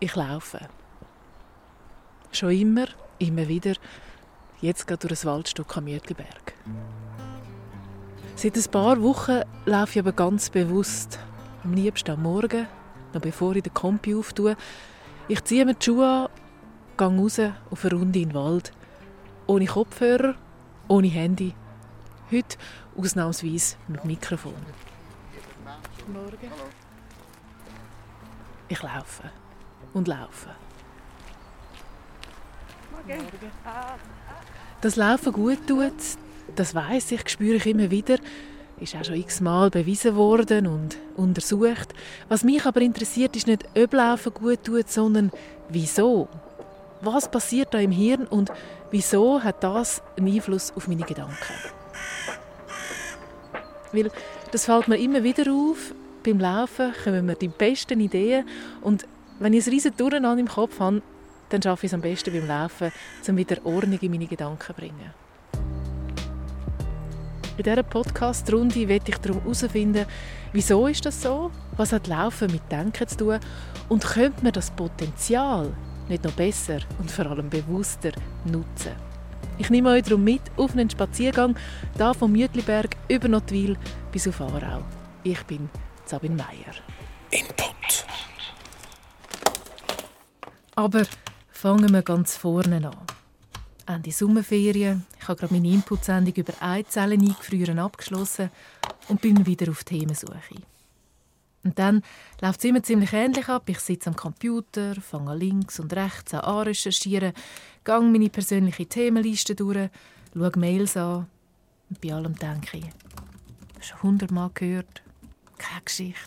Ich laufe. Schon immer, immer wieder, jetzt geht durch ein Waldstück am Mütliberg. Seit ein paar Wochen laufe ich aber ganz bewusst. Am liebsten am Morgen, noch bevor ich den Kompi auftue. Ich ziehe mir die Schuhe an, gehe raus auf eine Runde in den Wald. Ohne Kopfhörer, ohne Handy. Heute ausnahmsweise mit Mikrofon. Morgen. Ich laufe und laufe. Morgen. Dass Laufen gut tut, das weiß ich, spüre ich immer wieder. Ist auch schon x-mal bewiesen worden und untersucht. Was mich aber interessiert, ist nicht, ob Laufen gut tut, sondern wieso. Was passiert da im Hirn und wieso hat das einen Einfluss auf meine Gedanken? Weil das fällt mir immer wieder auf. Beim Laufen kommen mir die besten Ideen und wenn ich ein riesen Durcheinander im Kopf habe, dann schaffe ich es am besten beim Laufen, um wieder Ordnung in meine Gedanken zu bringen. In dieser Podcast-Runde werde ich darum herausfinden, wieso ist das so, was hat Laufen mit Denken zu tun und könnte man das Potenzial nicht noch besser und vor allem bewusster nutzen. Ich nehme euch darum mit auf einen Spaziergang da vom Mütliberg über Notwil bis auf Aarau. Ich bin Sabine Meyer. Input. Aber fangen wir ganz vorne an. Ende Sommerferien. Ich habe gerade meine Inputsendung über Eizellen eingefrieren abgeschlossen und bin wieder auf Themensuche. Und dann läuft es immer ziemlich ähnlich ab. Ich sitze am Computer, fange links und rechts an recherchieren, gehe meine persönliche Themenliste durch, schaue Mails an und bei allem denke ich, schon hundertmal gehört, keine Geschichte,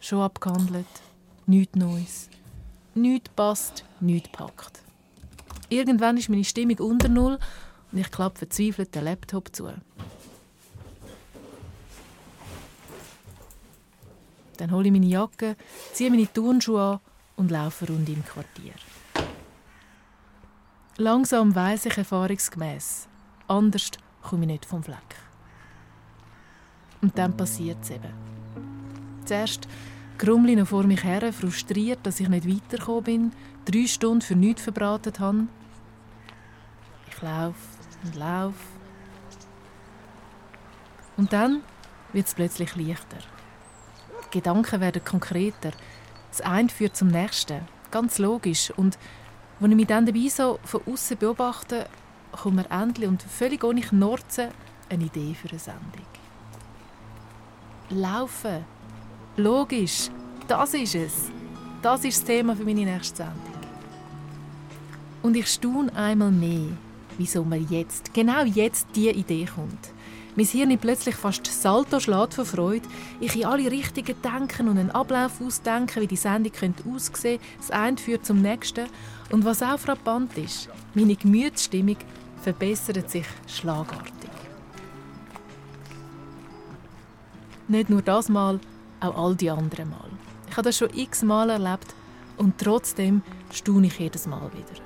schon abgehandelt, nichts Neues. Nichts passt, nichts packt. Irgendwann ist meine Stimmung unter Null und ich klappe verzweifelt den Laptop zu. Dann hole ich meine Jacke, ziehe meine Turnschuhe an und laufe rund im Quartier. Langsam weiss ich erfahrungsgemäß, anders komme ich nicht vom Fleck. Und dann passiert es eben. Zuerst noch vor mich her, frustriert, dass ich nicht weitergekommen bin, drei Stunden für nichts verbraten habe. Ich laufe und laufe. Und dann wird es plötzlich leichter. Die Gedanken werden konkreter. Das eine führt zum nächsten. Ganz logisch. Und wenn ich mich dann dabei so von außen beobachte, kommt mir endlich und völlig ohne Knorzen eine Idee für eine Sendung. Laufen. Logisch. Das ist es. Das ist das Thema für meine nächste Sendung. Und ich staune einmal mehr, wieso mir jetzt, genau jetzt, diese Idee kommt. Mein Hirn plötzlich fast Salto schlägt vor Freude. Ich in alle Richtungen denken und einen Ablauf ausdenken, wie die Sendung könnte aussehen könnte. Das eine führt zum nächsten. Und was auch frappant ist, meine Gemütsstimmung verbessert sich schlagartig. Nicht nur das Mal, auch all die anderen Mal. Ich habe das schon x Mal erlebt und trotzdem staune ich jedes Mal wieder.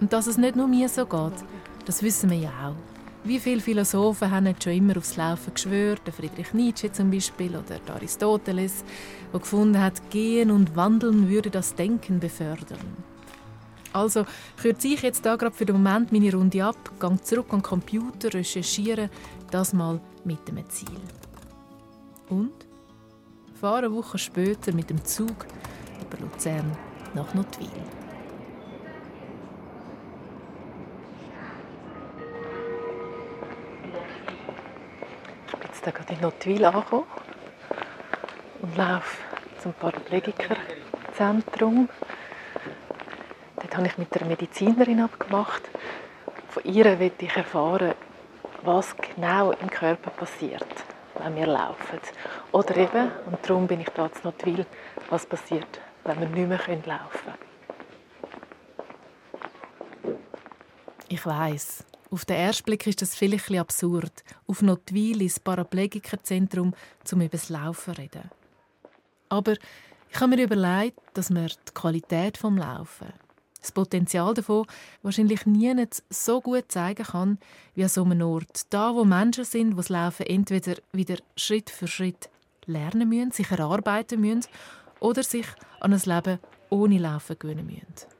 Und dass es nicht nur mir so geht, das wissen wir ja auch. Wie viele Philosophen haben schon immer aufs Laufen geschwört, Friedrich Nietzsche zum Beispiel oder der Aristoteles, der gefunden hat, Gehen und Wandeln würde das Denken befördern. Also kürze ich jetzt da gerade für den Moment meine Runde ab, gehe zurück an den Computer, recherchiere, das mal mit dem Ziel. Und fahre eine Woche später mit dem Zug über Luzern nach Notwil. jetzt gerade in Notwil angekommen und laufe zum Paraplegikerzentrum. Dort habe ich mit der Medizinerin abgemacht. Von ihr will ich erfahren, was genau im Körper passiert, wenn wir laufen. Oder eben, und darum bin ich da in Notwil, was passiert, wenn wir nicht mehr laufen können. Ich weiß, auf den ersten Blick ist das vielleicht ein absurd, auf Notwil ins Paraplegikerzentrum um über das Laufen zu reden. Aber ich habe mir überlegt, dass man die Qualität des Laufen, das Potenzial davon wahrscheinlich nie so gut zeigen kann, wie an so einem Ort. Da, wo Menschen sind, die das Laufen entweder wieder Schritt für Schritt lernen müssen, sich erarbeiten müssen oder sich an ein Leben ohne Laufen gewöhnen müssen.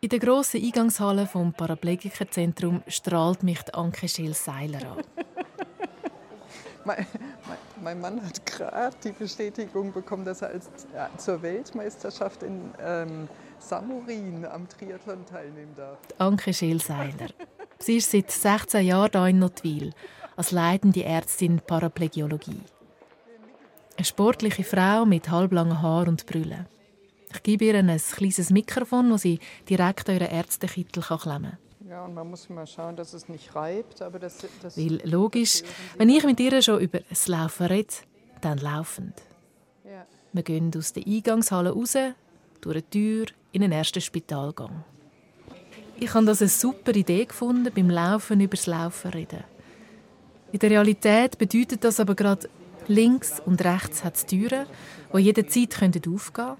In der grossen Eingangshalle vom Paraplegikerzentrum strahlt mich Anke Schill-Seiler an. mein, mein, mein, Mann hat gerade die Bestätigung bekommen, dass er als, ja, zur Weltmeisterschaft in ähm, Samurin am Triathlon teilnehmen darf. Anke Schill-Seiler. Sie ist seit 16 Jahren hier in Notwil als leitende Ärztin Paraplegiologie. Eine sportliche Frau mit halblangen Haaren und Brüllen. Ich gebe ihr ein kleines Mikrofon, das sie direkt an ihren Ärztekittel klemmen kann. Ja, und man muss mal schauen, dass es nicht reibt. Aber das, das Weil logisch, wenn ich mit ihr schon über das Laufen rede, dann laufend. Ja. Wir gehen aus der Eingangshalle raus, durch eine Tür, in den ersten Spitalgang. Ich habe das eine super Idee gefunden, beim Laufen über das Laufen reden. In der Realität bedeutet das aber gerade, links und rechts hat es Türen, die jederzeit aufgehen können.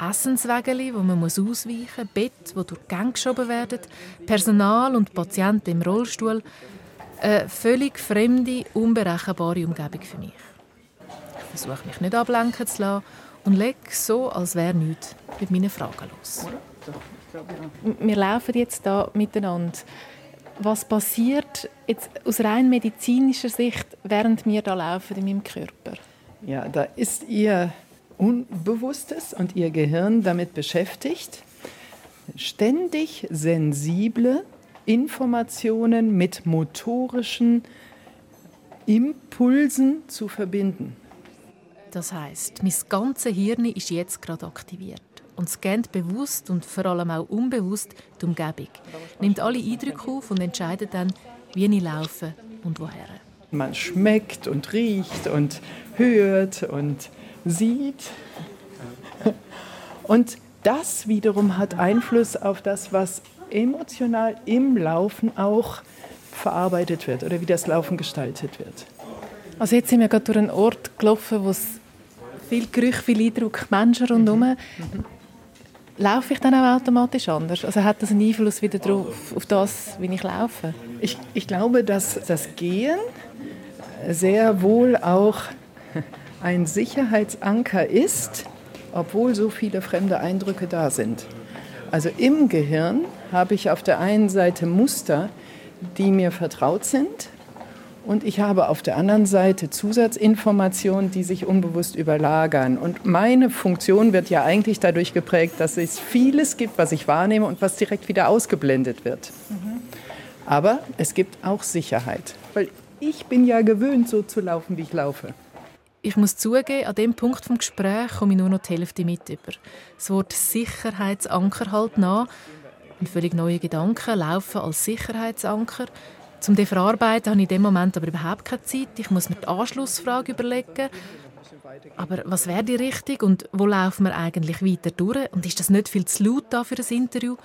Essenswägeli, wo man ausweichen muss, Bett, wo durch die Gänge geschoben werden, Personal und Patienten im Rollstuhl. Eine völlig fremde, unberechenbare Umgebung für mich. Ich versuche mich nicht ablenken zu lassen und lege so, als wäre nichts, mit meinen Fragen los. Wir laufen jetzt da miteinander. Was passiert jetzt aus rein medizinischer Sicht, während wir da laufen in meinem Körper? Ja, da ist Ihr Unbewusstes und Ihr Gehirn damit beschäftigt, ständig sensible Informationen mit motorischen Impulsen zu verbinden. Das heißt, mein ganzes Hirn ist jetzt gerade aktiviert und scannt bewusst und vor allem auch unbewusst die Umgebung, nimmt alle Eindrücke auf und entscheidet dann, wie ich laufe und woher. Man schmeckt und riecht und hört und sieht. Und das wiederum hat Einfluss auf das, was emotional im Laufen auch verarbeitet wird oder wie das Laufen gestaltet wird. Also jetzt sind wir gerade durch einen Ort gelaufen, wo es viel Gerüche, viel Eindruck, Menschen rundherum. Mhm. Mhm. Laufe ich dann auch automatisch anders? Also hat das einen Einfluss wieder drauf, auf das, wie ich laufe? Ich, ich glaube, dass das Gehen sehr wohl auch ein Sicherheitsanker ist, obwohl so viele fremde Eindrücke da sind. Also im Gehirn habe ich auf der einen Seite Muster, die mir vertraut sind, und ich habe auf der anderen Seite Zusatzinformationen, die sich unbewusst überlagern. Und meine Funktion wird ja eigentlich dadurch geprägt, dass es vieles gibt, was ich wahrnehme und was direkt wieder ausgeblendet wird. Mhm. Aber es gibt auch Sicherheit, weil ich bin ja gewöhnt, so zu laufen, wie ich laufe. Ich muss zugeben, an dem Punkt vom Gespräch komme ich nur noch die Hälfte mit über. Das Wort Sicherheitsanker halt nach. Ein völlig neuer Gedanke, Laufen als Sicherheitsanker. Zum die verarbeiten habe ich in dem Moment aber überhaupt keine Zeit. Ich muss mir die Anschlussfrage überlegen. Aber was wäre die Richtung und wo laufen wir eigentlich weiter durch? Und ist das nicht viel zu laut da für ein Interview?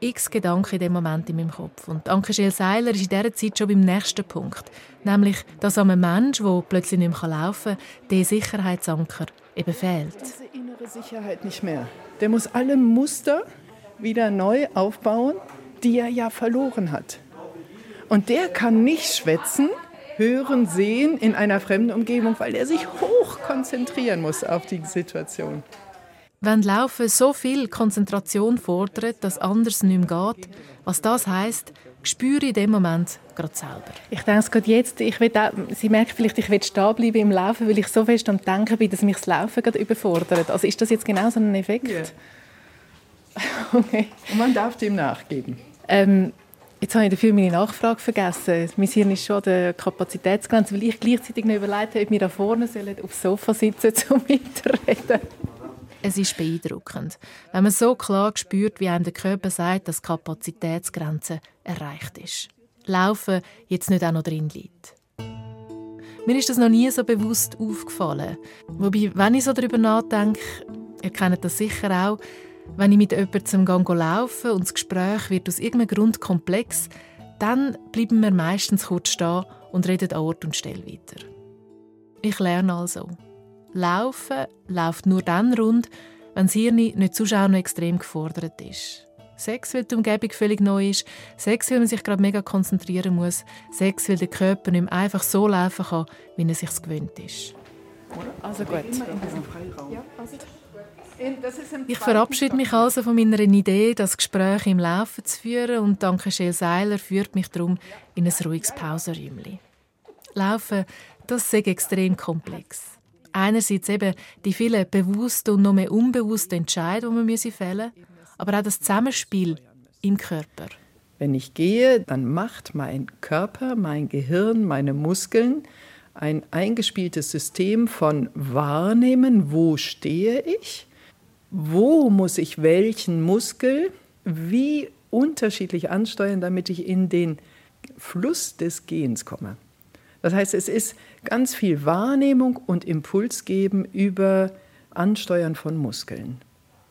X Gedanken in dem Moment in meinem Kopf. Und Anke Scheel Seiler ist in dieser Zeit schon beim nächsten Punkt. Nämlich, dass einem Mensch, der plötzlich nicht mehr laufen kann, der Sicherheitsanker eben fehlt. Diese innere Sicherheit nicht mehr. Der muss alle Muster wieder neu aufbauen, die er ja verloren hat. Und der kann nicht schwätzen, hören, sehen in einer fremden Umgebung, weil er sich hoch konzentrieren muss auf die Situation. Wenn Laufen so viel Konzentration fordert, dass anders nicht mehr geht, was das heißt, spüre ich in dem Moment gerade selber. Ich denke gerade jetzt, ich will auch, Sie merken vielleicht, ich will stehen bleiben im Laufen, weil ich so fest am Denken bin, dass mich das Laufen gerade überfordert. Also ist das jetzt genau so ein Effekt? Yeah. Okay. Und man darf dem nachgeben. Ähm, Jetzt habe ich dafür meine Nachfrage vergessen. Mein Hirn ist schon der Kapazitätsgrenze, weil ich gleichzeitig noch überlegt habe, ob wir da vorne sollen, aufs Sofa sitzen um mitreden. Es ist beeindruckend, wenn man so klar spürt, wie einem der Körper sagt, dass die Kapazitätsgrenze erreicht ist. Laufen jetzt nicht auch noch drin liegt. Mir ist das noch nie so bewusst aufgefallen. Wobei, wenn ich so darüber nachdenke, ihr kennt das sicher auch, wenn ich mit jemandem zum Gang laufe und das Gespräch wird aus irgendeinem Grund komplex, dann bleiben wir meistens kurz stehen und reden an Ort und Stelle weiter. Ich lerne also. Laufen läuft nur dann rund, wenn das Hirn nicht zu noch extrem gefordert ist. Sex, weil die Umgebung völlig neu ist. Sex, weil man sich gerade mega konzentrieren muss. Sex, weil der Körper nicht mehr einfach so laufen kann, wie er sich gewöhnt ist. Also gut. Ich verabschiede mich also von meiner Idee, das Gespräch im Laufen zu führen und danke Scheel Seiler führt mich darum in ein ruhiges Pausenräumchen. Laufen, das ist extrem komplex. Einerseits eben die vielen bewussten und noch mehr unbewussten Entscheidungen, die man fällen müssen, aber auch das Zusammenspiel im Körper. Wenn ich gehe, dann macht mein Körper, mein Gehirn, meine Muskeln ein eingespieltes System von Wahrnehmen, wo stehe ich, wo muss ich welchen Muskel wie unterschiedlich ansteuern, damit ich in den Fluss des Gehens komme. Das heißt, es ist ganz viel Wahrnehmung und Impuls geben über Ansteuern von Muskeln.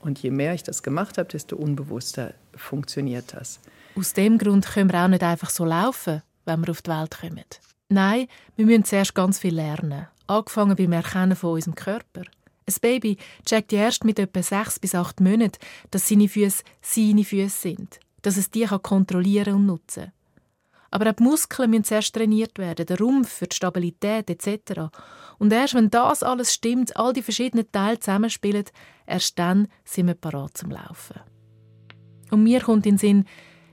Und je mehr ich das gemacht habe, desto unbewusster funktioniert das. Aus dem Grund können wir auch nicht einfach so laufen, wenn wir auf die Welt kommen. Nein, wir müssen zuerst ganz viel lernen. Angefangen beim Erkennen von unserem Körper. Ein Baby checkt erst mit etwa sechs bis acht Monaten, dass seine Füße seine Füße sind, dass es die kontrollieren und nutzen kann. Aber auch die Muskeln müssen zuerst trainiert werden, der Rumpf für die Stabilität etc. Und erst wenn das alles stimmt, all die verschiedenen Teile zusammenspielen, erst dann sind wir parat zum Laufen. Und mir kommt in den Sinn,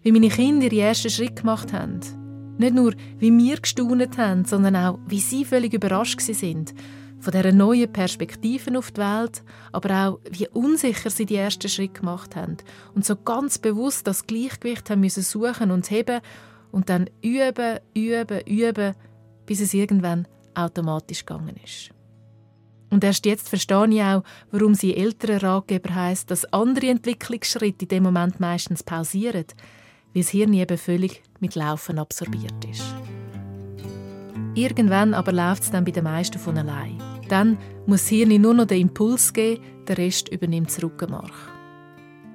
wie meine Kinder ihre ersten Schritte gemacht haben. Nicht nur, wie wir gestaunet haben, sondern auch, wie sie völlig überrascht sind. Von dieser neuen Perspektiven auf die Welt, aber auch, wie unsicher sie die ersten Schritte gemacht haben. Und so ganz bewusst das Gleichgewicht haben müssen suchen und heben und dann üben, üben, üben, bis es irgendwann automatisch gegangen ist. Und erst jetzt verstehe ich auch, warum sie ältere Ratgeber heißt, dass andere Entwicklungsschritte in dem Moment meistens pausieren, weil das Hirn eben völlig mit Laufen absorbiert ist. Irgendwann aber läuft es dann bei den meisten von allein. Dann muss das Hirn nur noch den Impuls geben, der Rest übernimmt das Rückenmark.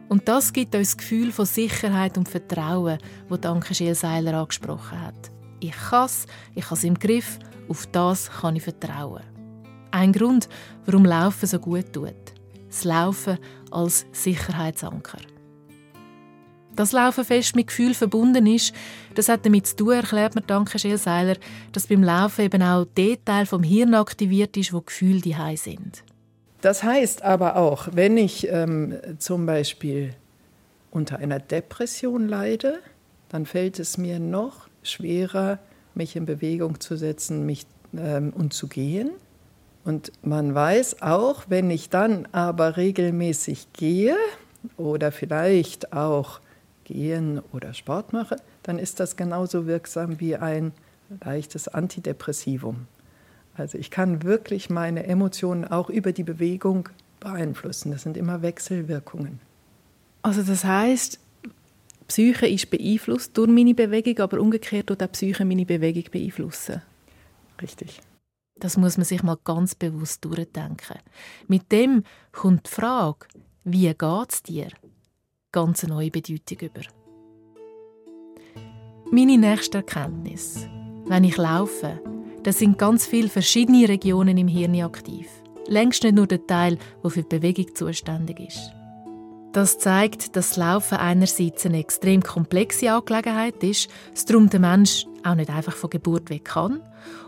Und das gibt uns das Gefühl von Sicherheit und Vertrauen, das Danke Seiler angesprochen hat. Ich kann es, ich habe es im Griff, auf das kann ich vertrauen. Ein Grund, warum Laufen so gut tut. Das Laufen als Sicherheitsanker. Das Laufen fest mit Gefühl verbunden ist, das hat damit zu tun, erklärt mir Danke Schelseiler, dass beim Laufen eben auch der Teil vom Hirn aktiviert ist, wo Gefühle die sind. Das heißt aber auch, wenn ich ähm, zum Beispiel unter einer Depression leide, dann fällt es mir noch schwerer, mich in Bewegung zu setzen mich, ähm, und zu gehen. Und man weiß auch, wenn ich dann aber regelmäßig gehe oder vielleicht auch gehen oder Sport mache, dann ist das genauso wirksam wie ein leichtes Antidepressivum. Also ich kann wirklich meine Emotionen auch über die Bewegung beeinflussen. Das sind immer Wechselwirkungen. Also das heißt, Psyche ist beeinflusst durch meine Bewegung, aber umgekehrt tut auch Psyche meine Bewegung beeinflussen. Richtig. Das muss man sich mal ganz bewusst durchdenken. Mit dem kommt die Frage, wie geht es dir? Ganz neue Bedeutung über. Meine nächste Erkenntnis. Wenn ich laufe, dann sind ganz viele verschiedene Regionen im Hirn aktiv. Längst nicht nur der Teil, der für die Bewegung zuständig ist. Das zeigt, dass das Laufen einerseits eine extrem komplexe Angelegenheit ist, es darum der Mensch auch nicht einfach von Geburt weg kann.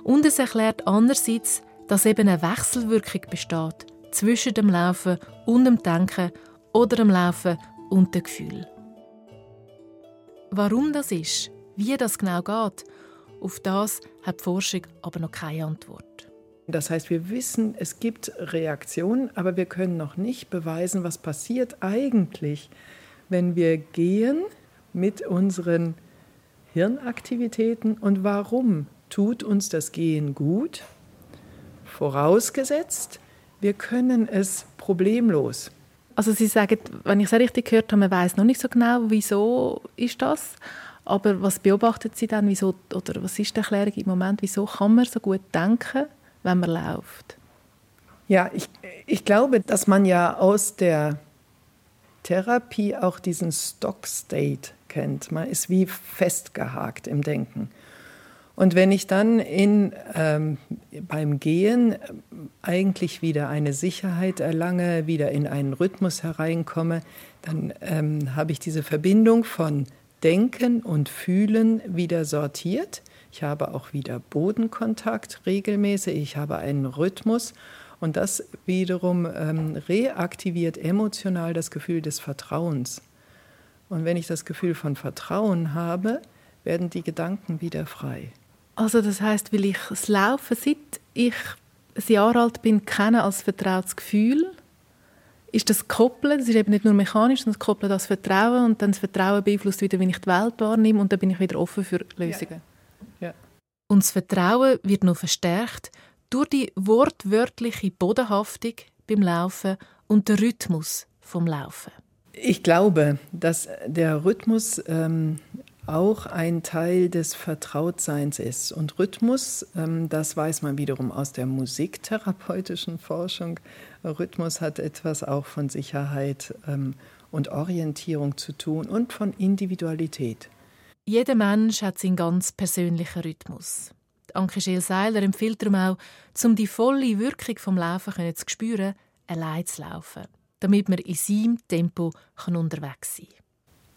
Und es erklärt andererseits, dass eben eine Wechselwirkung besteht zwischen dem Laufen und dem Denken oder dem Laufen und dem Gefühl. Warum das ist, wie das genau geht, auf das hat die Forschung aber noch keine Antwort. Das heißt, wir wissen, es gibt Reaktionen, aber wir können noch nicht beweisen, was passiert eigentlich, wenn wir gehen mit unseren Hirnaktivitäten und warum tut uns das Gehen gut, vorausgesetzt, wir können es problemlos. Also Sie sagen, wenn ich es richtig gehört habe, man weiß noch nicht so genau, wieso ist das. Aber was beobachten Sie dann, wieso, oder was ist die Erklärung im Moment, wieso kann man so gut denken? wenn man läuft? Ja, ich, ich glaube, dass man ja aus der Therapie auch diesen Stock-State kennt. Man ist wie festgehakt im Denken. Und wenn ich dann in, ähm, beim Gehen eigentlich wieder eine Sicherheit erlange, wieder in einen Rhythmus hereinkomme, dann ähm, habe ich diese Verbindung von Denken und Fühlen wieder sortiert. Ich habe auch wieder Bodenkontakt regelmäßig. Ich habe einen Rhythmus. Und das wiederum ähm, reaktiviert emotional das Gefühl des Vertrauens. Und wenn ich das Gefühl von Vertrauen habe, werden die Gedanken wieder frei. Also das heißt, weil ich das Laufen, seit ich ein Jahr alt bin, kenne als vertrautes Gefühl, ist das Koppeln, das ist eben nicht nur mechanisch, sondern das Koppeln das Vertrauen und dann das Vertrauen beeinflusst wieder, wie ich die Welt wahrnehme und dann bin ich wieder offen für Lösungen. Ja. Ja. Und das Vertrauen wird noch verstärkt durch die wortwörtliche Bodenhaftung beim Laufen und den Rhythmus vom Laufen. Ich glaube, dass der Rhythmus ähm, auch ein Teil des Vertrautseins ist. Und Rhythmus, ähm, das weiß man wiederum aus der musiktherapeutischen Forschung, Rhythmus hat etwas auch von Sicherheit ähm, und Orientierung zu tun und von Individualität. Jeder Mensch hat seinen ganz persönlichen Rhythmus. Anke Scheel-Seiler empfiehlt darum auch, um die volle Wirkung vom Laufen zu spüren, allein zu laufen, damit man in seinem Tempo unterwegs sein kann.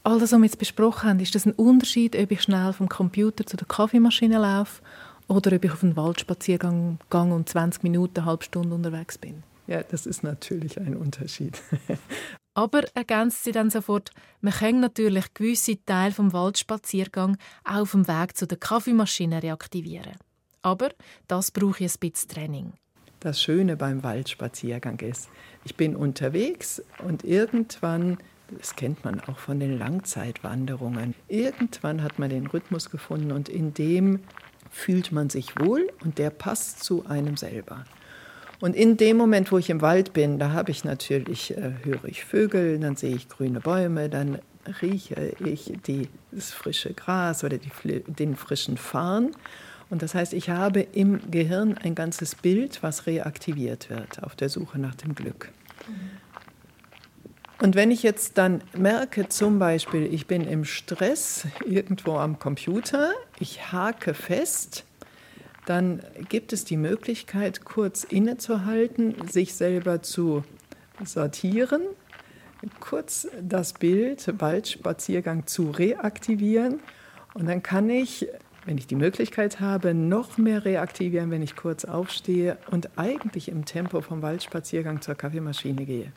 All das, was wir jetzt besprochen haben, ist das ein Unterschied, ob ich schnell vom Computer zu der Kaffeemaschine laufe oder ob ich auf einen Waldspaziergang gang und 20 Minuten, eine halbe Stunde unterwegs bin? Ja, das ist natürlich ein Unterschied. Aber ergänzt sie dann sofort, man kann natürlich gewisse Teile vom Waldspaziergang auch auf dem Weg zu der Kaffeemaschine reaktivieren. Aber das brauche ich ein bisschen Training. Das Schöne beim Waldspaziergang ist, ich bin unterwegs und irgendwann, das kennt man auch von den Langzeitwanderungen, irgendwann hat man den Rhythmus gefunden und in dem fühlt man sich wohl und der passt zu einem selber. Und in dem Moment, wo ich im Wald bin, da habe ich natürlich, äh, höre ich Vögel, dann sehe ich grüne Bäume, dann rieche ich die, das frische Gras oder die, den frischen Farn. Und das heißt, ich habe im Gehirn ein ganzes Bild, was reaktiviert wird auf der Suche nach dem Glück. Und wenn ich jetzt dann merke, zum Beispiel, ich bin im Stress irgendwo am Computer, ich hake fest, dann gibt es die Möglichkeit, kurz innezuhalten, sich selber zu sortieren, kurz das Bild Waldspaziergang zu reaktivieren und dann kann ich wenn ich die Möglichkeit habe, noch mehr reaktivieren, wenn ich kurz aufstehe und eigentlich im Tempo vom Waldspaziergang zur Kaffeemaschine gehe.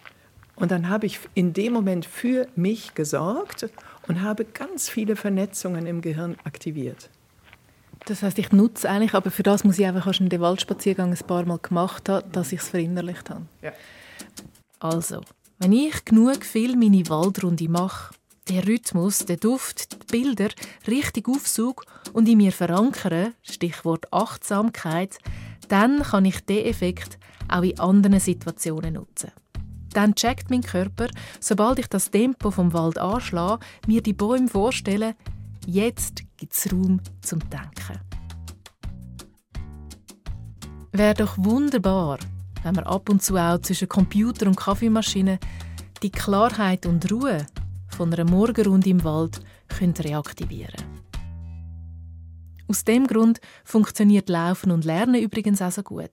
Und dann habe ich in dem Moment für mich gesorgt und habe ganz viele Vernetzungen im Gehirn aktiviert. Das heißt, ich nutze eigentlich, aber für das muss ich einfach schon den Waldspaziergang ein paar Mal gemacht haben, dass ich es verinnerlicht habe. Ja. Also, wenn ich genug viel meine Waldrunde mache, der Rhythmus, der Duft, die Bilder richtig aufsauge und in mir verankere, Stichwort Achtsamkeit, dann kann ich diesen Effekt auch in anderen Situationen nutzen. Dann checkt mein Körper, sobald ich das Tempo vom Wald anschlage, mir die Bäume vorstellen, jetzt gibt es Raum zum Denken. Wäre doch wunderbar, wenn man ab und zu auch zwischen Computer und Kaffeemaschine die Klarheit und Ruhe von einer Morgenrunde im Wald reaktivieren können. Aus dem Grund funktioniert Laufen und Lernen übrigens auch so gut,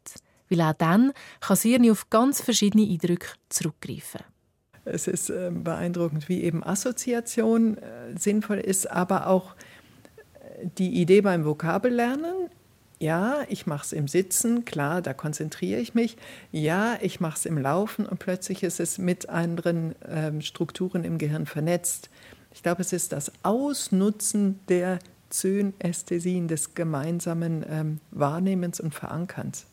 weil auch dann kann Hirn auf ganz verschiedene Eindrücke zurückgreifen. Es ist äh, beeindruckend, wie eben Assoziation äh, sinnvoll ist, aber auch äh, die Idee beim Vokabellernen. Ja, ich mache es im Sitzen, klar, da konzentriere ich mich. Ja, ich mache es im Laufen und plötzlich ist es mit anderen ähm, Strukturen im Gehirn vernetzt. Ich glaube, es ist das Ausnutzen der Zönästhesien, des gemeinsamen ähm, Wahrnehmens und Verankerns.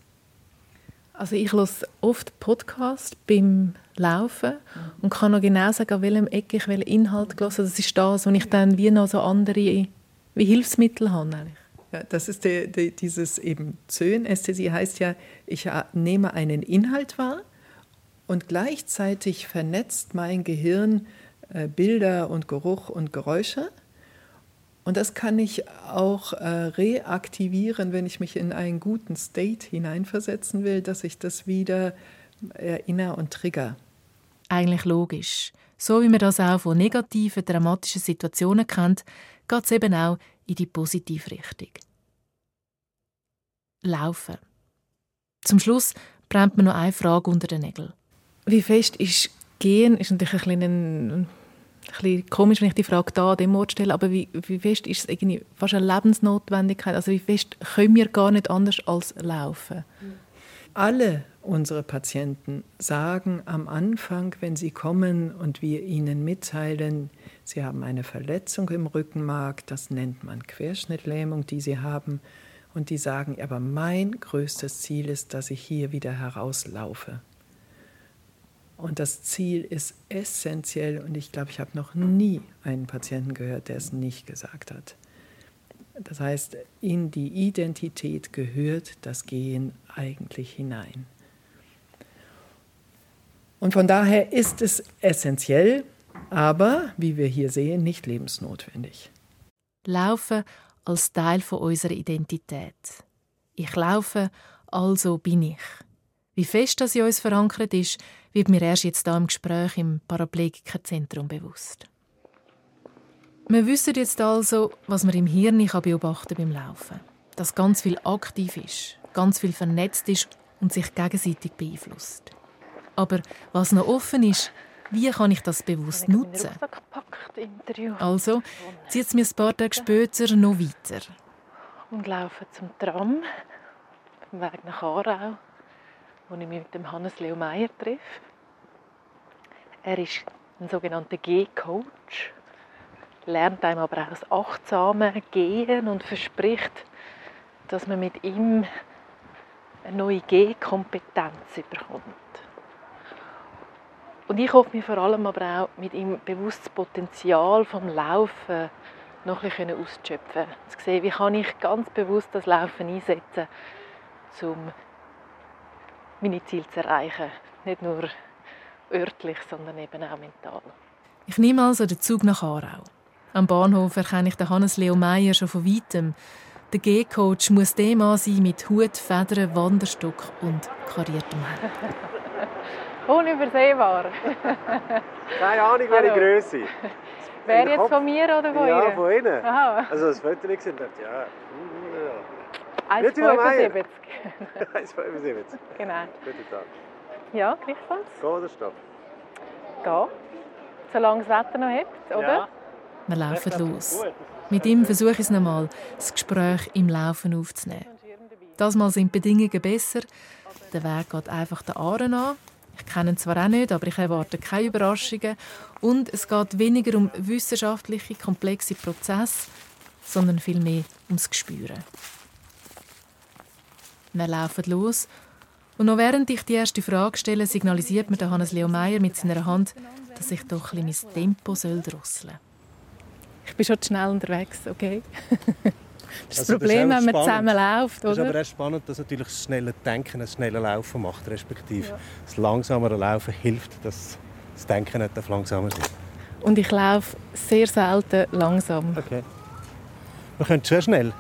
Also ich höre oft Podcast beim Laufen und kann noch genau sagen, an welchem Eck ich welchen Inhalt höre. Das ist das, wo ich dann wie noch so andere wie Hilfsmittel habe. Eigentlich. Ja, das ist die, die, dieses eben Zönästhesie heißt ja, ich nehme einen Inhalt wahr und gleichzeitig vernetzt mein Gehirn äh, Bilder und Geruch und Geräusche. Und das kann ich auch äh, reaktivieren, wenn ich mich in einen guten State hineinversetzen will, dass ich das wieder erinnere und trigger. Eigentlich logisch. So wie man das auch von negativen, dramatischen Situationen kennt, geht es eben auch in die positive Richtung. Laufen. Zum Schluss brennt mir noch eine Frage unter den Nägeln. Wie fest ist Gehen ist natürlich ein, ein bisschen komisch, wenn ich die Frage da an dem Ort stelle, aber wie, wie fest ist es irgendwie fast eine Lebensnotwendigkeit? Also wie fest können wir gar nicht anders als laufen? Alle unsere Patienten sagen am Anfang, wenn sie kommen und wir ihnen mitteilen, sie haben eine Verletzung im Rückenmark, das nennt man Querschnittlähmung, die sie haben, und die sagen, aber mein größtes Ziel ist, dass ich hier wieder herauslaufe. Und das Ziel ist essentiell und ich glaube, ich habe noch nie einen Patienten gehört, der es nicht gesagt hat. Das heißt, in die Identität gehört das Gehen eigentlich hinein. Und von daher ist es essentiell, aber wie wir hier sehen, nicht lebensnotwendig. Laufen als Teil von unserer Identität. Ich laufe, also bin ich. Wie fest das in uns verankert ist, wird mir erst jetzt da im Gespräch im Paraplegikerzentrum bewusst. Wir wissen jetzt also, was man im Hirn beobachten beim Laufen. Dass ganz viel aktiv ist, ganz viel vernetzt ist und sich gegenseitig beeinflusst. Aber was noch offen ist, wie kann ich das bewusst nutzen? Also zieht es mir ein paar Tage später noch weiter. Und laufe zum Tram, auf dem Weg nach Aarau wo ich mich mit dem Hannes Leo Meyer treffe. Er ist ein sogenannter G-Coach, lernt einem aber auch das achtsame Gehen und verspricht, dass man mit ihm eine neue G-Kompetenz bekommt. Und ich hoffe mir vor allem aber auch mit ihm bewusst das Potenzial vom Laufen noch ein bisschen auszuschöpfen. Zu sehen, wie kann ich ganz bewusst das Laufen einsetzen, um meine Ziele zu erreichen. Nicht nur örtlich, sondern eben auch mental. Ich nehme also den Zug nach Aarau. Am Bahnhof erkenne ich den Hannes Leo Meyer schon von weitem. Der G-Coach muss der Mann sein mit Hut, Federn, Wanderstock und kariertem Haar. Unübersehbar. Keine Ahnung, welche Größe. Wer jetzt von mir oder von ja, ihr? Ja, von Ihnen. Aha. Also das Foto gesehen, dachte ja. 1,75. 1,75. Genau. Guten Tag. Ja, gleichfalls. Geh oder stopp? Geh. Solange das Wetter noch hebt, oder? Ja. Wir laufen los. Mit ihm versuche ich es nochmal, das Gespräch im Laufen aufzunehmen. Das Mal sind die Bedingungen besser. Der Weg geht einfach den Aaren an. Ich kenne ihn zwar auch nicht, aber ich erwarte keine Überraschungen. Und es geht weniger um wissenschaftliche, komplexe Prozesse, sondern vielmehr ums Gespüren. Wir laufen los. Und noch während ich die erste Frage stelle, signalisiert mir Hannes Leo Meyer mit seiner Hand, dass ich doch ein bisschen mein Tempo drosseln soll. Ich bin schon zu schnell unterwegs, okay? Das ist also, das Problem, das wenn man zusammen läuft, oder? Es ist aber auch spannend, dass natürlich das schnelle Denken das schnelle Laufen macht, respektive ja. das langsamere Laufen hilft, dass das Denken nicht langsamer ist. Und ich laufe sehr selten langsam. Okay. Wir können sehr schnell.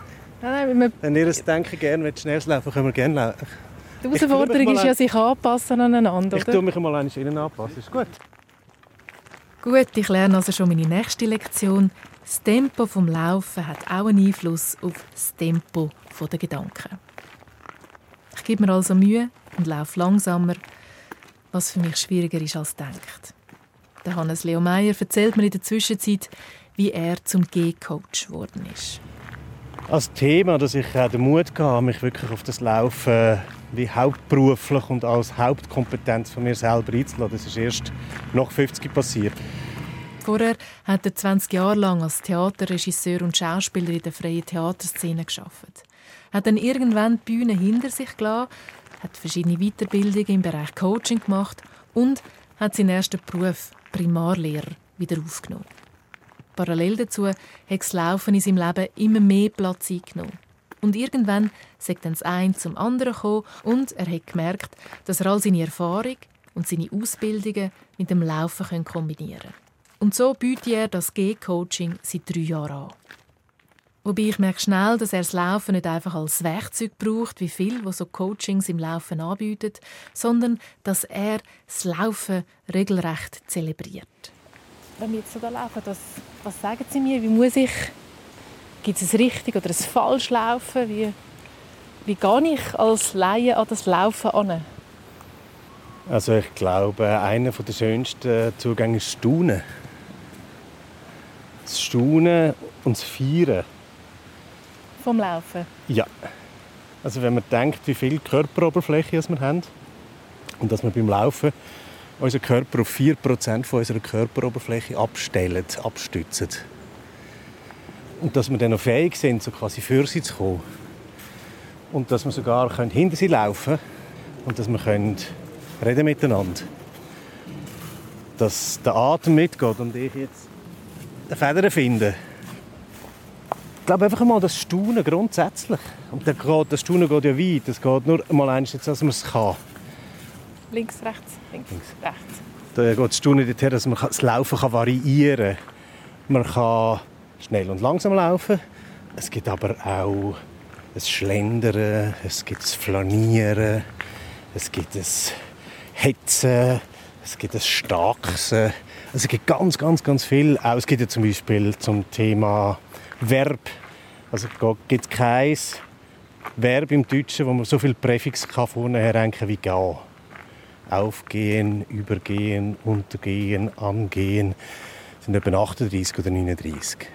Nein, nein, Wenn ihr das Denken gerne schnell laufen können wir gerne laufen. Die Herausforderung ist ja, sich anpassen aneinander, Ich tue mich mal an Ihnen anpassen, ist gut. Gut, ich lerne also schon meine nächste Lektion. Das Tempo vom Laufen hat auch einen Einfluss auf das Tempo der Gedanken. Ich gebe mir also Mühe und laufe langsamer, was für mich schwieriger ist als denkt. Der Hannes Leo Meyer erzählt mir in der Zwischenzeit, wie er zum G-Coach geworden ist als Thema, dass ich auch den Mut hatte, mich wirklich auf das Laufen wie hauptberuflich und als Hauptkompetenz von mir selber einzulassen. Das ist erst nach 50 passiert. Vorher hat er 20 Jahre lang als Theaterregisseur und Schauspieler in der freien Theaterszene geschafft. Hat dann irgendwann die Bühne hinter sich gelassen, hat verschiedene Weiterbildungen im Bereich Coaching gemacht und hat seinen ersten Beruf Primarlehrer wieder aufgenommen. Parallel dazu hat das Laufen in seinem Leben immer mehr Platz eingenommen. Und irgendwann sagt dann das eine zum anderen gekommen und er hat gemerkt, dass er all seine Erfahrung und seine Ausbildungen mit dem Laufen kombinieren kann. Und so bietet er das G-Coaching seit drei Jahren an. Wobei ich merke schnell, dass er das Laufen nicht einfach als Werkzeug braucht, wie viele, die so Coachings im Laufen anbieten, sondern dass er das Laufen regelrecht zelebriert wenn wir jetzt so da laufen, das, was sagen Sie mir? Wie muss ich, gibt es ein richtig oder ein falsch Laufen? Wie, wie gehe ich als Laie an das Laufen an? Also ich glaube, einer der schönsten Zugänge ist Staunen. das Staunen und das Feiern. Vom Laufen? Ja. Also wenn man denkt, wie viel Körperoberfläche wir haben und dass wir beim Laufen unseren Körper auf 4% von unserer Körperoberfläche abstellen, abstützen. Und dass wir dann noch fähig sind, so quasi für sie zu kommen. Und dass wir sogar hinter sie laufen können und dass wir können reden miteinander. Dass der Atem mitgeht und ich jetzt eine Feder finde. Ich glaube einfach mal das Staunen grundsätzlich. Und der geht, das Staunen geht ja weit. Es geht nur mal eins, dass man es kann. Links, rechts, links, links. rechts. Da geht das Staunen dorthin, dass man das Laufen kann variieren kann. Man kann schnell und langsam laufen. Es gibt aber auch ein Schlendern, es gibt ein Flanieren, es gibt ein Hetzen, es gibt ein Starksen. Also es gibt ganz, ganz, ganz viel. Auch es gibt ja zum Beispiel zum Thema Verb. Also gibt es kein Verb im Deutschen, wo man so viele Präfix kann vorne herrenken wie gehen. Aufgehen, übergehen, untergehen, angehen. Das sind etwa 38 oder 39.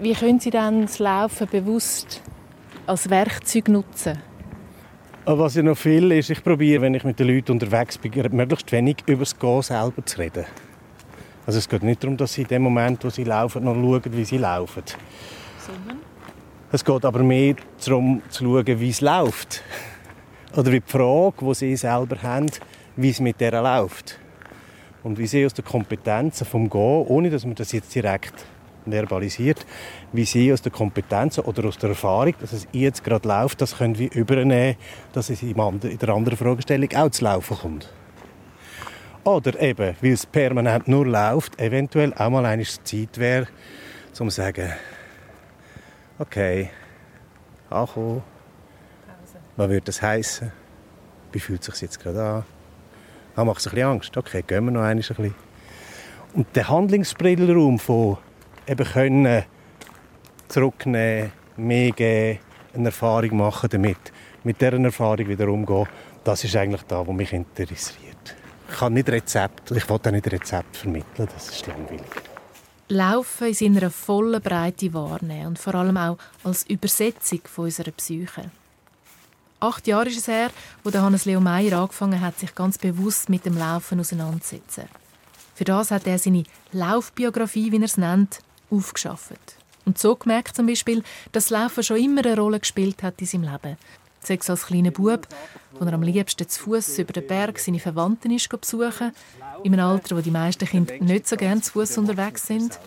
Wie können Sie dann das Laufen bewusst als Werkzeug nutzen? Was ja noch viel ist, ich probiere, wenn ich mit den Leuten unterwegs bin, möglichst wenig über das Gehen selber zu reden. Also es geht nicht darum, dass sie in dem Moment, wo sie laufen, noch schauen, wie sie laufen. Sondern? Es geht aber mehr darum, zu schauen, wie es läuft. Oder wie die Frage, die sie selber haben, wie es mit der läuft. Und wie sie aus den Kompetenzen vom Gehen, ohne dass man das jetzt direkt verbalisiert, wie sie aus der Kompetenz oder aus der Erfahrung, dass es jetzt gerade läuft, das können wir übernehmen, dass es in der anderen Fragestellung auch zu laufen kommt. Oder eben, weil es permanent nur läuft, eventuell auch mal eine Zeit wäre, um zu sagen, okay, ankommen, was würde das heißen? Wie fühlt es sich jetzt gerade an? Ah, macht es ein Angst? Okay, gehen wir noch ein bisschen. Und der Handlungsspielraum von eben können zurücknehmen, mehr geben, eine Erfahrung machen damit, mit dieser Erfahrung wieder umgehen, das ist eigentlich da, was mich interessiert. Ich kann nicht Rezept, ich will nicht Rezept vermitteln, das ist langweilig. Laufen in seiner vollen Breite wahrnehmen und vor allem auch als Übersetzung von unserer Psyche. Acht Jahre ist es her, wo Hannes Leo Meyer angefangen hat, sich ganz bewusst mit dem Laufen auseinanderzusetzen. Für das hat er seine Laufbiografie, wie er es nennt, aufgeschafft. Und so gemerkt zum Beispiel, dass Laufen schon immer eine Rolle gespielt hat in seinem Leben. Sei es als kleiner Bub, wo er am liebsten zu Fuß über den Berg seine Verwandten ist besuchen, in einem Alter, wo die meisten Kinder nicht so gerne zu Fuß unterwegs sind.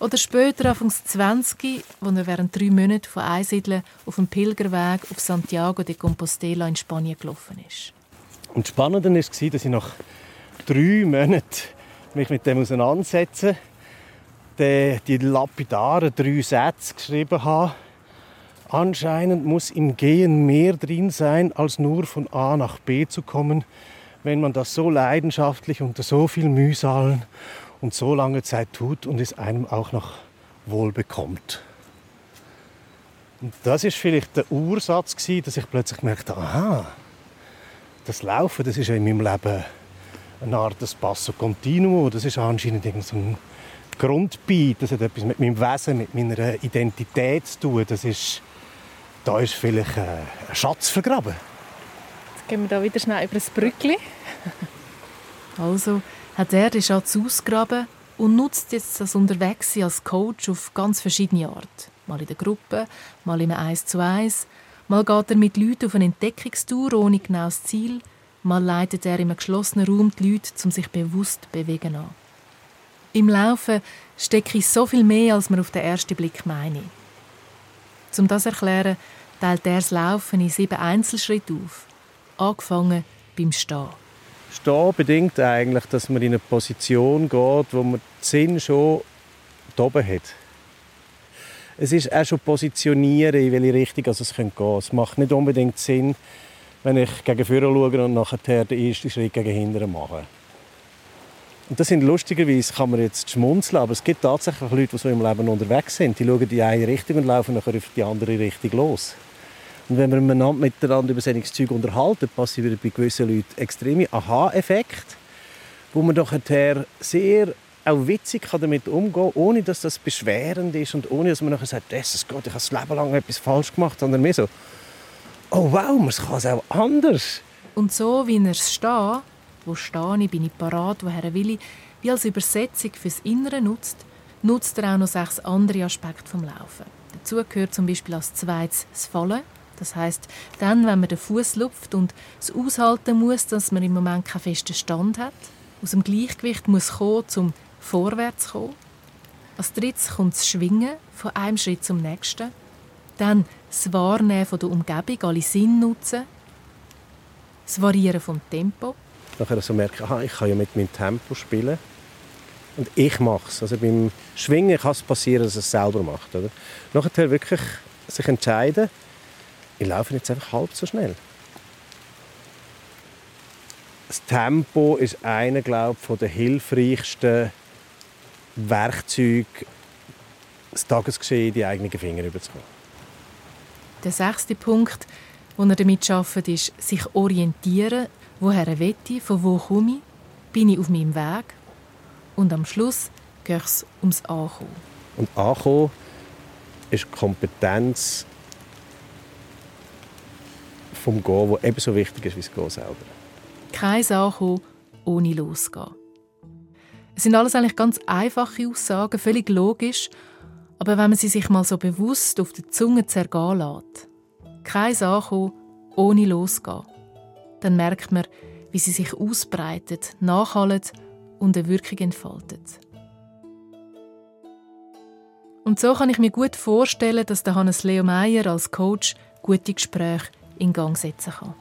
Oder später, Anfangs 20, wo er während drei Monaten von Einsiedeln auf dem Pilgerweg auf Santiago de Compostela in Spanien gelaufen ist. Und das Spannende war, dass ich nach drei Monaten mich mit dem auseinandersetzen die, die lapidaren drei Sätze geschrieben habe. Anscheinend muss im Gehen mehr drin sein, als nur von A nach B zu kommen, wenn man das so leidenschaftlich unter so viel Mühsalen und so lange Zeit tut und es einem auch noch wohl bekommt. Und das ist vielleicht der Ursatz dass ich plötzlich merkte, aha, das Laufen, das ist ja in meinem Leben eine Art des Passo Continuo, das ist anscheinend so ein Grundbeat, das hat etwas mit meinem Wesen, mit meiner Identität zu tun. Das ist, da ist vielleicht ein Schatz vergraben. Jetzt gehen wir da wieder schnell über das Brückli. also hat er den Schatz ausgegraben und nutzt jetzt das Unterwegssein als Coach auf ganz verschiedene Art. Mal in der Gruppe, mal im Eins zu Eins. Mal geht er mit Leuten auf eine Entdeckungstour ohne genaues Ziel. Mal leitet er in einem geschlossenen Raum die Leute, um sich bewusst bewegen an. Im Laufen stecke ich so viel mehr, als man auf den ersten Blick meine. Um das zu erklären, teilt er das Laufen in sieben Einzelschritte auf. Angefangen beim Stehen. Stehen bedingt eigentlich, dass man in eine Position geht, wo man den Sinn schon oben hat. Es ist auch schon positionieren, in welche Richtung also es gehen könnte. Es macht nicht unbedingt Sinn, wenn ich gegen vorne schaue und nachher den ersten Schritt gegen hinten mache. Und das sind lustigerweise, kann man jetzt schmunzeln, aber es gibt tatsächlich Leute, die so im Leben unterwegs sind. Die schauen in die eine Richtung und laufen nachher auf die andere Richtung los. Und wenn wir miteinander über solches Zeug unterhalten, passieren bei gewissen Leuten extreme Aha-Effekte, wo man doch sehr auch witzig kann damit umgehen ohne dass das beschwerend ist und ohne dass man nachher sagt, das Gott, ich habe das Leben lang etwas falsch gemacht, sondern mehr so, oh wow, man kann es auch anders. Und so wie er es steht, wo stehe ich, bin ich parat, woher will ich, wie als Übersetzung fürs Innere nutzt, nutzt er auch noch sechs andere Aspekte vom Laufen. Dazu gehört zum Beispiel als zweites das Fallen. Das heißt, dann, wenn man den Fuß lupft und es aushalten muss, dass man im Moment keinen festen Stand hat, aus dem Gleichgewicht muss kommen, zum vorwärts zu kommen. Als drittes kommt das Schwingen von einem Schritt zum nächsten. Dann das Wahrnehmen von der Umgebung, alle Sinn nutzen. Das Variieren vom Tempo. Nachher so merken, aha, ich kann ja mit meinem Tempo spielen. Und ich mache es. Also beim Schwingen kann es passieren, dass es selber macht. Oder? Nachher wirklich sich entscheiden, ich laufe jetzt einfach halb so schnell. Das Tempo ist einer, glaube ich, der hilfreichsten Werkzeuge, das Tagesgeschehen in die eigenen Finger überzukommen. Der sechste Punkt, den er damit arbeitet, ist, sich orientieren, woher will ich, von wo komme ich, bin ich auf meinem Weg und am Schluss geht es ums Ankommen. Und Ankommen ist Kompetenz vom Gehen, die ebenso wichtig ist wie das Gehen selber. Kein Ankommen ohne Losgehen. Es sind alles eigentlich ganz einfache Aussagen, völlig logisch, aber wenn man sie sich mal so bewusst auf die Zunge zergehen lässt, kein Ankommen ohne Losgehen, dann merkt man, wie sie sich ausbreitet, nachhaltet und eine Wirkung entfaltet. Und so kann ich mir gut vorstellen, dass der Hannes Leo Meyer als Coach gute Gespräche in Gang setzen kann.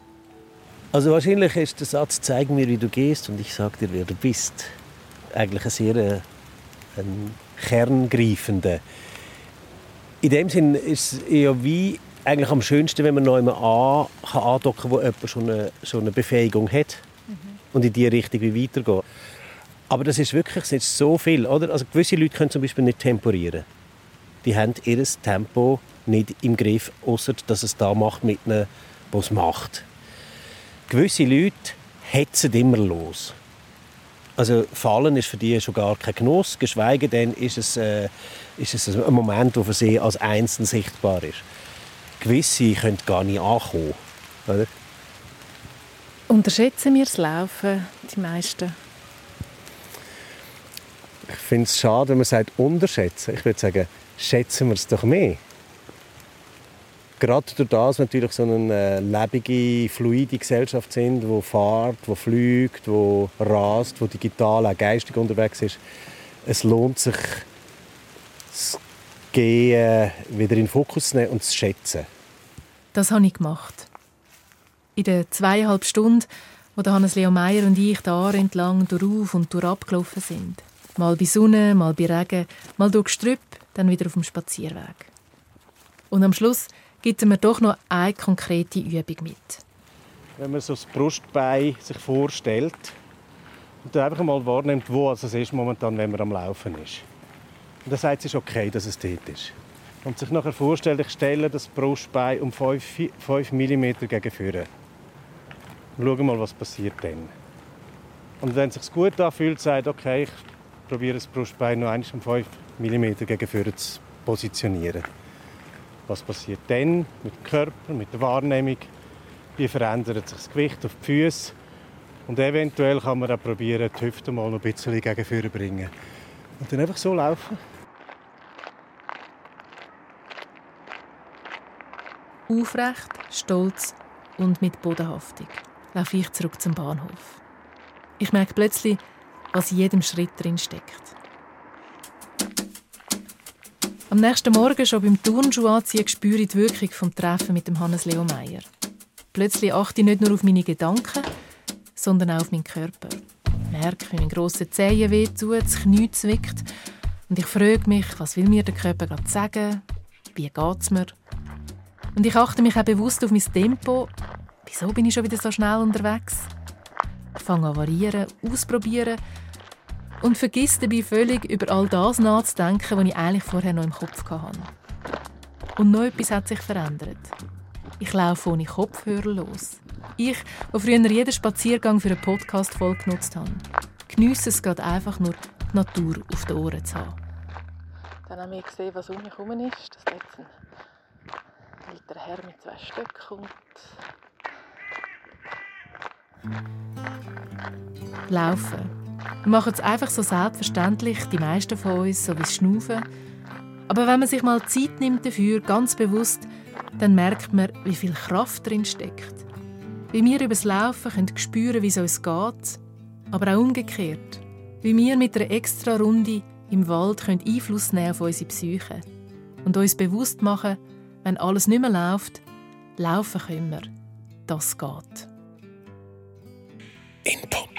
Also wahrscheinlich ist der Satz «Zeig mir, wie du gehst und ich sag dir, wer du bist» eigentlich ein sehr äh, ein kerngreifender. In dem Sinn ist es eher wie eigentlich am schönsten, wenn man noch einmal an, andocken kann, wo jemand schon eine, schon eine Befähigung hat mhm. und in die Richtung wie weitergehen. Aber das ist wirklich das ist so viel. Oder? Also gewisse Leute können zum Beispiel nicht temporieren. Die haben ihr Tempo nicht im Griff, außer dass es da macht mit einem, was es macht. Gewisse Leute hetzen immer los. Also Fallen ist für die schon gar kein Genuss, geschweige denn ist es, äh, ist es ein Moment, wo für sie als einzeln sichtbar ist. Gewisse können gar nicht ankommen. Oder? Unterschätzen wir das Laufen, die meisten? Ich finde es schade, wenn man sagt unterschätzen. Ich würde sagen, schätzen wir es doch mehr gerade durch das natürlich so eine äh, lebige, fluide Gesellschaft sind, die fährt, die fliegt, die rast, die digital auch geistig unterwegs ist. Es lohnt sich, das Gehen wieder in den Fokus zu nehmen und zu schätzen. Das habe ich gemacht. In den zweieinhalb Stunden, wo Hannes Leo Meyer und ich da entlang durch und durch abgelaufen sind. Mal bei Sonne, mal bei Regen, mal durch Gestrüpp, dann wieder auf dem Spazierweg. Und am Schluss gibt er mir doch noch eine konkrete Übung mit. Wenn man so das Brustbein sich vorstellt und dann einfach mal wahrnimmt, wo es ist momentan, wenn man am Laufen ist. Und dann sagt es ist okay, dass es dort ist. Und sich nachher vorstellt, ich stelle das Brustbein um 5, 5 mm gegen vorne. Und schaue mal, was passiert dann. Und wenn es sich gut anfühlt, sagt okay, ich probiere das Brustbein noch um 5 mm gegen vorne zu positionieren. Was passiert dann mit dem Körper, mit der Wahrnehmung? Wie verändert sich das Gewicht auf die Füße? Und eventuell kann man auch probieren, die Hüfte mal noch ein bisschen gegen vorne bringen. Und dann einfach so laufen. Aufrecht, stolz und mit Bodenhaftung laufe ich zurück zum Bahnhof. Ich merke plötzlich, was in jedem Schritt drin steckt. Am nächsten Morgen schon beim Turnschuh anziehen spüre ich die Wirkung des Treffen mit dem Hannes Leo Meyer. Plötzlich achte ich nicht nur auf meine Gedanken, sondern auch auf meinen Körper. Ich merke, wie mein grosser Zehen wehtut, das Knie zwickt. Und ich frage mich, was will mir der Körper gerade sagen? Wie geht es mir? Und ich achte mich auch bewusst auf mein Tempo. Wieso bin ich schon wieder so schnell unterwegs? Ich fange an variieren, ausprobieren und vergisst dabei völlig über all das nachzudenken, was ich eigentlich vorher noch im Kopf hatte. Und noch etwas hat sich verändert. Ich laufe ohne Kopfhörer los. Ich, der früher jeden Spaziergang für eine Podcast-Folge genutzt habe, geniesse es gerade einfach nur die Natur auf den Ohren zu haben. Dann haben wir gesehen, was um mich herum ist. Dass da jetzt ein älterer Herr mit zwei Stöcken kommt. Laufen. Wir machen es einfach so selbstverständlich, die meisten von uns, so wie das Schnaufen. Aber wenn man sich mal Zeit nimmt dafür, ganz bewusst, dann merkt man, wie viel Kraft drin steckt. Wie wir über das Laufen können spüren, wie es uns geht, aber auch umgekehrt. Wie wir mit einer extra Runde im Wald können Einfluss nehmen auf unsere Psyche und uns bewusst machen, wenn alles nicht mehr läuft, laufen können wir. Das geht. Input.